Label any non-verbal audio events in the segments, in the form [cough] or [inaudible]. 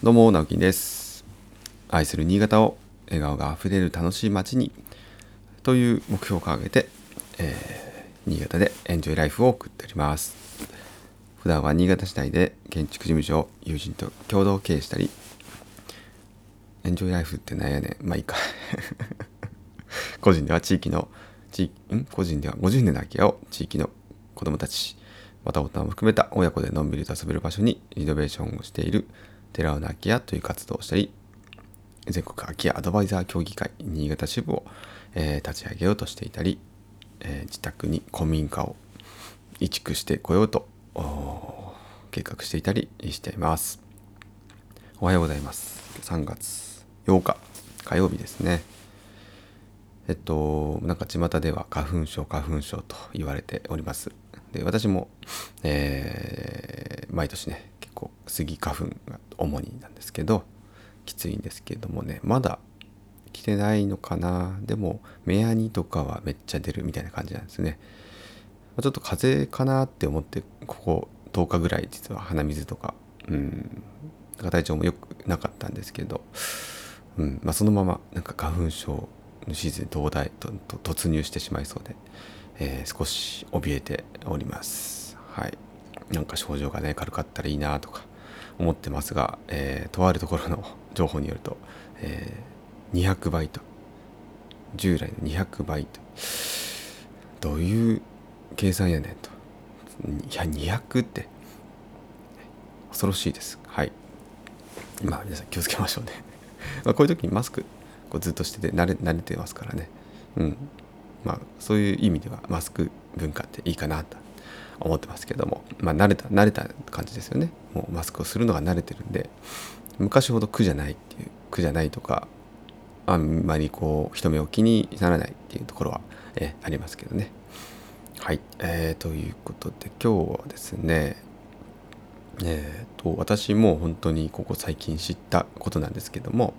どうも直樹です。愛する新潟を笑顔があふれる楽しい街にという目標を掲げて、えー、新潟でエンジョイライフを送っております。普段は新潟市内で建築事務所を友人と共同経営したりエンジョイライフってなんやねん。まあいいか。[laughs] 個人では地域の地ん？個人では50年の空き家を地域の子どもたちまた大人も含めた親子でのんびりと遊べる場所にリノベーションをしている寺尾の空き家という活動をしたり全国空き家アドバイザー協議会新潟支部を、えー、立ち上げようとしていたり、えー、自宅に古民家を移築してこようと計画していたりしています。おはようございます。3月8日火曜日ですね。えっとなんか巷では花粉症花粉症と言われております。で私も、えー、毎年ね結構スギ花粉が主になんですけどきついんですけどもねまだ来てないのかな。でも目やにとかはめっちゃ出るみたいな感じなんですね。ちょっと風邪かなって思ってここ10日ぐらい実は鼻水とかうん体調も良くなかったんですけど、うんまあ、そのままなんか花粉症のシーズン東大と突入してしまいそうで、えー、少し怯えております。はい。なんか症状がね軽かったらいいなとか思ってますが、えー、とあるところの情報によると、えー、200倍と従来の200倍とどういう計算やねんと。いや200って恐ろしいです。はい。まあ皆さん気をつけましょうね。[laughs] まあこういう時にマスクこうずっとしてて慣れ慣れてますからね。うん。まあそういう意味ではマスク文化っていいかなと。思ってますけどもまあ慣れた慣れた感じですよね。もうマスクをするのが慣れてるんで昔ほど苦じゃないっていう苦じゃないとかあんまりこう人目を気にならないっていうところは、えありますけどね。はい、えー、ということで今日はですねえーと、私も本当にここ最近知ったことなんですけども、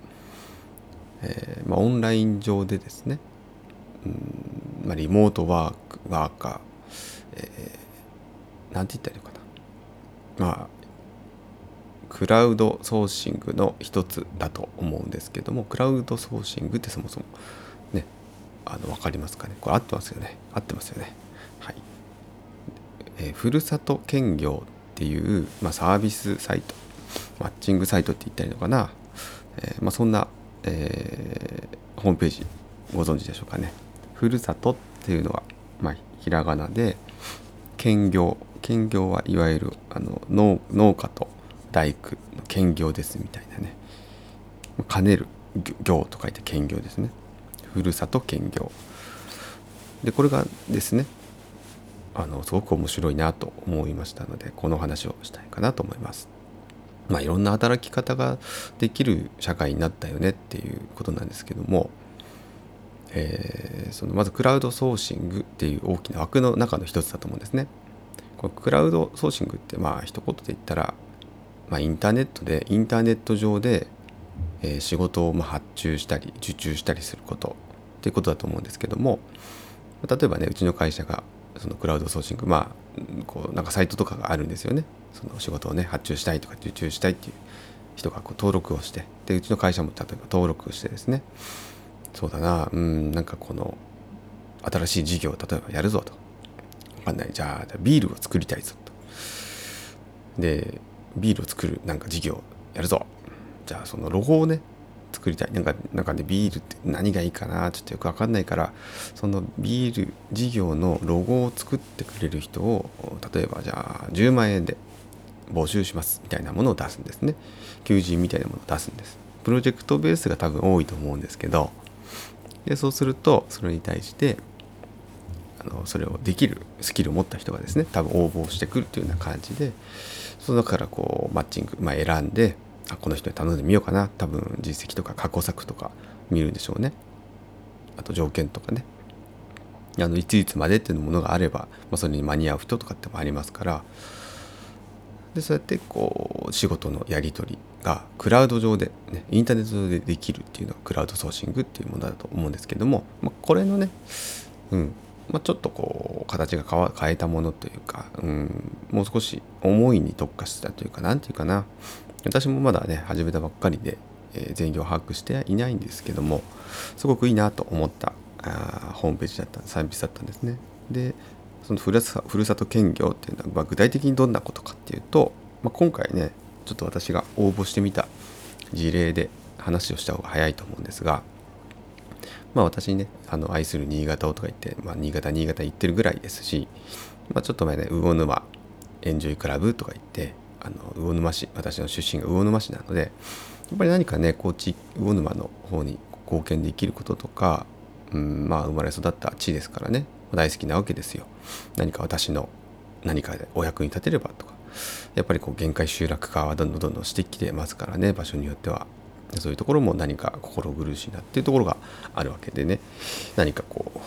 えーまあ、オンライン上でですね、うんまあ、リモートワークワーカー、えー、なんて言ったらいいのかな。まあクラウドソーシングの一つだと思うんですけどもクラウドソーシングってそもそもねあの分かりますかね。これ合ってますよね。合ってますよね。はい、えー、ふるさと兼業っていう、まあ、サービスサイトマッチングサイトって言ったらいいのかな、えーまあ、そんなえー、ホームページご存知でしょうかね。ふるさとっていうのは、まあ、ひらがなで兼業兼業はいわゆるあの農農家と大工の兼業ですみたいなね。兼ねる業と書いて兼業ですね。ふるさと兼業。でこれがですねあのすごく面白いなと思いましたのでこの話をしたいかなと思います。まあ、いろんな働き方ができる社会になったよねっていうことなんですけども、えー、そのまずクラウドソーシングっていう大きな枠の中の一つだと思うんですね。このクラウドソーシングってまあ一言で言ったら、まあ、インターネットでインターネット上で、えー、仕事をま発注したり受注したりすることっていうことだと思うんですけども例えばねうちの会社がそのクラウドソーシングまあこうなんかサイトとかがあるんですよねその仕事をね発注したいとか受注したいっていう人がこう登録をしてでうちの会社も例えば登録してですねそうだな。うんなんかこの新しい事業を例えばやるぞと。分かんない。じゃあビールを作りたいぞと。でビールを作るなんか事業やるぞ。じゃあそのロゴをね作りたい。なんかなんかねビールって何がいいかな。ちょっとよく分かんないからそのビール事業のロゴを作ってくれる人を例えばじゃあ10万円で募集します。みたいなものを出すんですね。求人みたいなものを出すんです。プロジェクトベースが多分多いと思うんですけどでそうするとそれに対してあのそれをできるスキルを持った人がですね多分応募してくるというような感じでその中からこうマッチング、まあ、選んであこの人に頼んでみようかな多分実績とか過去作とか見るんでしょうね。あと条件とかね。あのいついつまでっていうものがあれば、まあ、それに間に合う人とかってもありますから。でそうやってこう仕事のやり取りがクラウド上で、ね、インターネット上でできるっていうのがクラウドソーシングっていうものだと思うんですけども、まあ、これのね、うんまあ、ちょっとこう形が変えたものというか、うん、もう少し思いに特化したというか何て言うかな。私もまだね始めたばっかりで、えー、全業把握していないんですけどもすごくいいなと思ったあーホームページだったサービスだったんですね。でそのふるさふるさと兼業っていうのは、具体的にどんなことかっていうと、まあ、今回ねちょっと私が応募してみた事例で話をした方が早いと思うんですがまあ私ねあの愛する新潟をとか言って、まあ、新潟新潟行ってるぐらいですし、まあ、ちょっと前ね魚沼エンジョイクラブとか言ってあの魚沼市私の出身が魚沼市なのでやっぱり何かね高知魚沼の方に貢献できることとか、うん、まあ生まれ育った地ですからね大好きなわけですよ。何か私の何かでお役に立てればとか。やっぱりこう限界集落化はどんどんどんどんしてきてますからね。場所によっては。そういうところも何か心苦しいなっていうところがあるわけでね。何かこう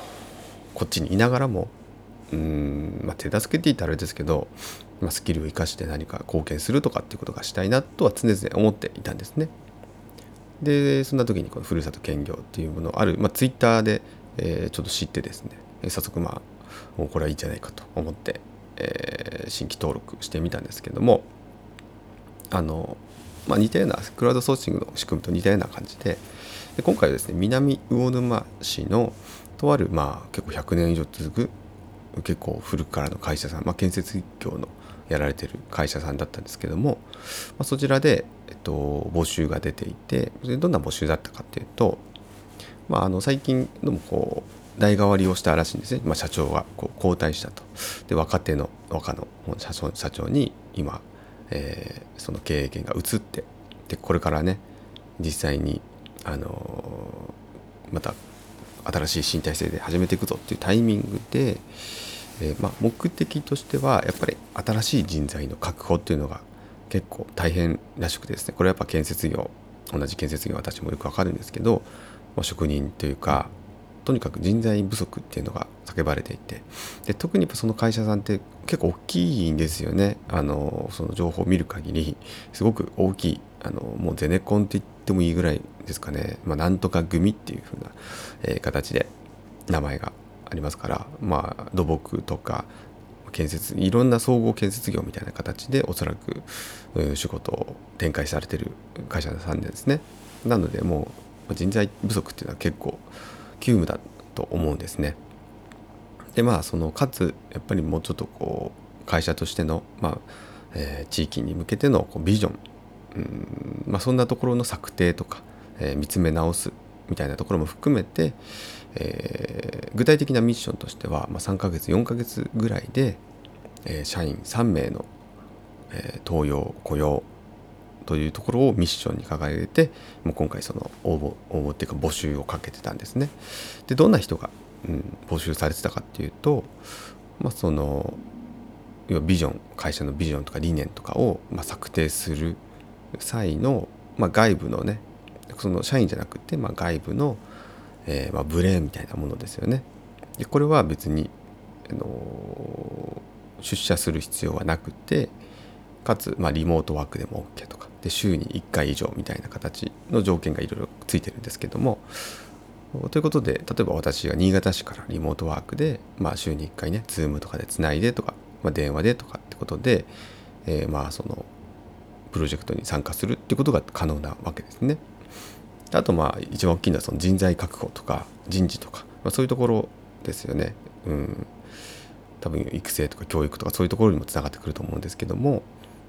こっちにいながらもうん、まあ、手助けって言ったらあれですけど、まあ、スキルを生かして何か貢献するとかっていうことがしたいなとは常々思っていたんですね。でそんな時にこのふるさと兼業っていうものある、まあ、ツイッターで、えー、ちょっと知ってですね。早速まあもうこれはいいんじゃないかと思って、えー、新規登録してみたんですけどもあのまあ、似たようなクラウドソーシングの仕組みと似たような感じでで今回はですね南魚沼市のとある、まあ、結構100年以上続く結構古くからの会社さん、まあ、建設業のやられてる会社さんだったんですけども、まあ、そちらで、えっと、募集が出ていてどんな募集だったかっていうと、まあ、あの最近でもこう代替わりをしたらしいんですね、まあ、社長がこう交代したと。で若手の若の社長社長に今えー、その経営権が移ってでこれからね実際に、あのー、また新しい新体制で始めていくぞっていうタイミングで、えー、まあ、目的としてはやっぱり新しい人材の確保っていうのが結構大変らしくてですね。これはやっぱ建設業同じ建設業私もよくわかるんですけど、まあ、職人というかとにかく人材不足っていうのが叫ばれていてで特にその会社さんって結構大きいんですよね。あのその情報を見る限りすごく大きいあのもうゼネコンって言ってもいいぐらいですかね、まあ、なんとか組っていう風な、えー、形で名前がありますからまあ土木とか建設いろんな総合建設業みたいな形でおそらく仕事を展開されてる会社さんでですね。なのでもう人材不足っていうのは結構急務だと思うんですね。でまあそのかつやっぱりもうちょっとこう会社としての、まあえー、地域に向けてのこうビジョンうんまあ、そんなところの策定とか、えー、見つめ直すみたいなところも含めて、えー、具体的なミッションとしては、まあ、3ヶ月4ヶ月ぐらいで、えー、社員3名の、えー、登用雇用というところをミッションに掲げてもう今回その応募応募っていうか募集をかけてたんですね。でどんな人が、うん、募集されてたかっていうと、まあ、その要はビジョン会社のビジョンとか理念とかを、ま、策定する際の、まあ、外部のねその社員じゃなくて、まあ、外部の、えーま、ブレーンみたいなものですよね。でこれは別に、あの出社する必要はなくてかつ、まあ、リモートワークでも OK とかで週に1回以上みたいな形の条件がいろいろついてるんですけどもということで例えば私が新潟市からリモートワークで、まあ、週に1回ね Zoom とかでつないでとか、まあ、電話でとかってことで、えー、まあそのプロジェクトに参加するっていうことが可能なわけですね。あとまあ一番大きいのはその人材確保とか人事とか、まあ、そういうところですよね。うん、多分育成とか教育とかそういうところにもつながってくると思うんですけども、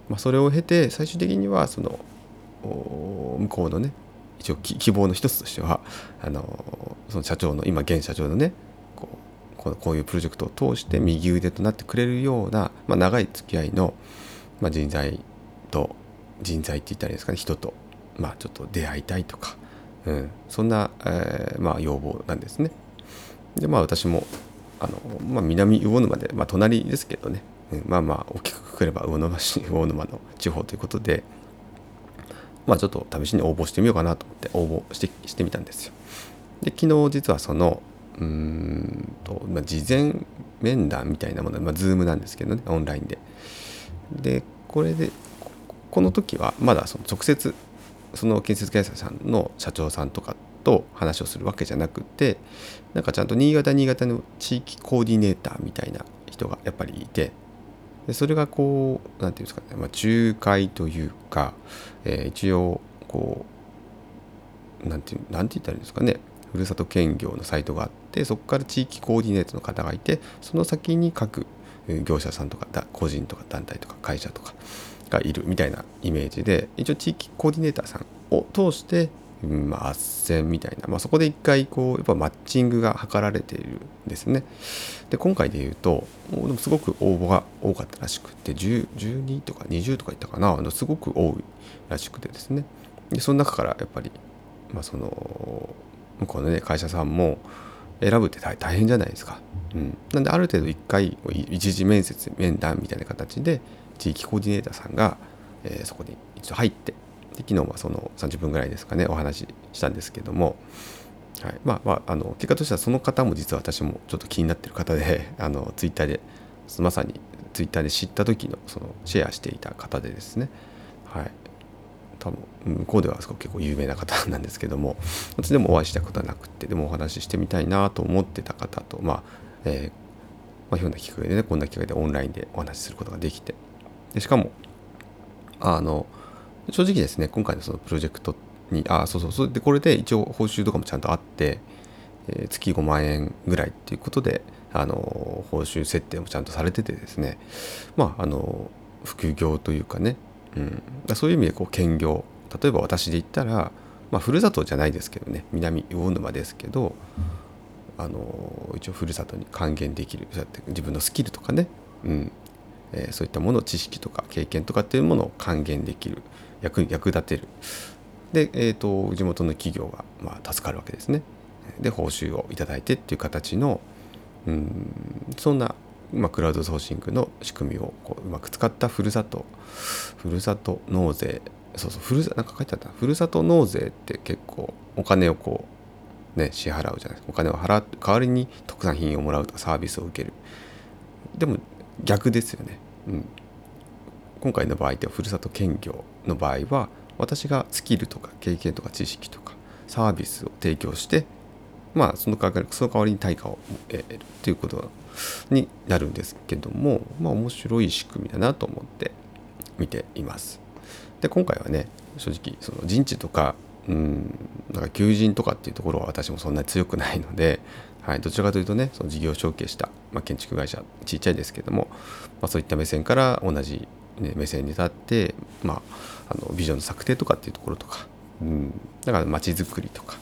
まあ、それを経て最終的にはその向こうのね一応希望の一つとしてはあのその社長の今現社長のねこうこういうプロジェクトを通して右腕となってくれるような、まあ、長い付き合いの、まあ、人材と人材って言ったらいいですかね人と、まあ、ちょっと出会いたいとか、うん、そんな、えー、まあ、要望なんですね。でまあ私もあの、まあ、南魚沼で、まあ、隣ですけどね、うん、まあまあ大きくくくれば魚沼市魚沼の地方ということでまあちょっと試しに応募してみようかなと思って応募してしてみたんですよ。で昨日実はそのうんと、まあ、事前面談みたいなもの、まあ、Zoom なんですけどねオンラインで。でこれでこの時はまだその直接その建設会社さんの社長さんとかと話をするわけじゃなくてなんかちゃんと新潟新潟の地域コーディネーターみたいな人がやっぱりいてでそれがこう何て言うんですかね、まあ、仲介というか、えー、一応こう何て言ったらいいんですかねふるさと兼業のサイトがあってそこから地域コーディネートの方がいてその先に各業者さんとか個人とか団体とか会社とかがいるみたいなイメージで一応地域コーディネーターさんを通してまあ、斡旋みたいな、まあ、そこで一回こうやっぱマッチングが図られているんですね。で今回で言うともうでもすごく応募が多かったらしくて12とか20とかいったかなあのすごく多いらしくてですねでその中からやっぱり、まあ、その向こうのね会社さんも選ぶって大変じゃないですか。うん、なんである程度一回一次面接面談みたいな形で地域コーディネーターさんが、えー、そこに一度入ってで昨日はその30分ぐらいですかねお話ししたんですけども、はい。まあまあ、あの結果としてはその方も実は私もちょっと気になってる方で [laughs] あのツイッターでまさにツイッターで知った時のそのシェアしていた方でですね、はい、多分向こうでは結構有名な方なんですけども私でもお会いしたことはなくてでもお話ししてみたいなと思ってた方とまあ、えーまあ、ひょんなきっかけでねこんな機会でオンラインでお話しすることができて。でしかもあの正直ですね今回のそのプロジェクトにあそうそうそうでこれで一応報酬とかもちゃんとあって、えー、月5万円ぐらいっていうことであの報酬設定もちゃんとされててですねまああの副業というかね、うん、そういう意味でこう兼業。例えば私で言ったら、まあ、ふるさとじゃないですけどね南魚沼ですけど、あの一応ふるさとに還元できるそうやって自分のスキルとかね、うんえー、そういったもの知識とか経験とかっていうものを還元できる。役役立てる。で、えーと、地元の企業が、まあ、助かるわけですね。で報酬を頂いてっていう形のうんそんな、まあ、クラウドソーシングの仕組みをこううまく使ったふるさとふるさと納税。そうそうふるさなんか書いてあったふるさと納税って結構お金をこうね支払うじゃないですか。お金を払う代わりに特産品をもらうとかサービスを受ける。でも逆ですよね、うん、今回の場合ではふるさと兼業の場合は私がスキルとか経験とか知識とかサービスを提供してまあその代わりその代わりに対価を得るということになるんですけどもまあ面白い仕組みだなと思って見ています。で今回はね正直その人事とかうんなんか求人とかっていうところは私もそんなに強くないので、[laughs] はい、どちらかというとねその事業承継した、まあ、建築会社ちっちゃいですけども、まあ、そういった目線から同じね、目線に立って、まあ、あのビジョンの策定とかっていうところとか、うん、だから街づくりとか、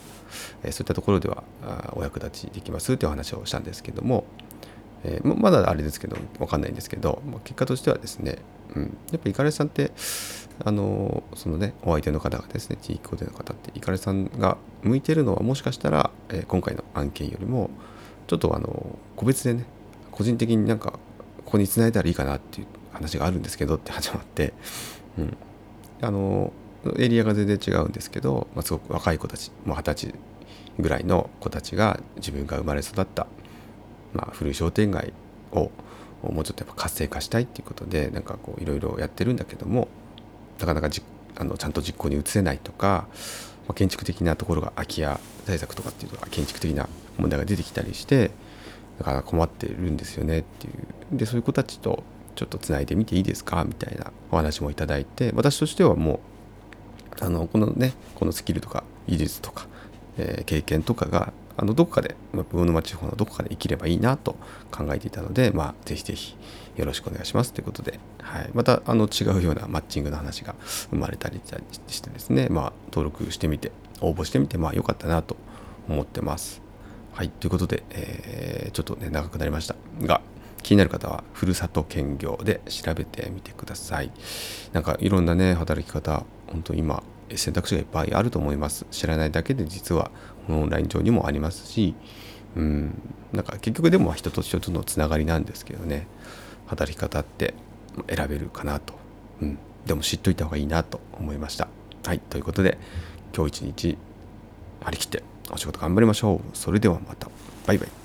え、そういったところではあお役立ちできますっていう話をしたんですけども、えー、まだあれですけど分かんないんですけど、まあ、結果としてはですね、うん、やっぱイカレさんってあのそのねお相手の方がですね地域コーデの方ってイカレさんが向いてるのはもしかしたら、え、今回の案件よりもちょっとあの個別でね個人的になんかここにつないだらいいかなっていう話があるんですけどって始まって、うん、あのエリアが全然違うんですけど、まあ、すごく若い子たちもう二十歳ぐらいの子たちが自分が生まれ育った、まあ、古い商店街をもうちょっとやっぱ活性化したいっていうことでなんかこういろいろやってるんだけどもなかなかじあのちゃんと実行に移せないとか、まあ、建築的なところが空き家対策とかっていうのが建築的な問題が出てきたりしてだから困ってるんですよねっていう。でそういう子たちとちょっとつないでみていいですか？みたいなお話もいただいて私としてはもうあのこのねこのスキルとか技術とか、えー、経験とかがあのどこかで魚沼地方のどこかで生きればいいなと考えていたので、まあ、ぜひぜひよろしくお願いします。ということで、はい、またあの違うようなマッチングの話が生まれたりしてですね、まあ、登録してみて応募してみてまあ良かったなと思ってます。はい。ということで、えー、ちょっとね長くなりましたが気になる方はふるさと兼業で調べてみてください。なんかいろんなね働き方本当今選択肢がいっぱいあると思います。知らないだけで実はオンライン上にもありますしうんなんか結局でも人と人とのつながりなんですけどね。働き方って選べるかなと、うん、でも知っといた方がいいなと思いました。はいということで今日一日張り切ってお仕事頑張りましょう。それではまた。バイバイ。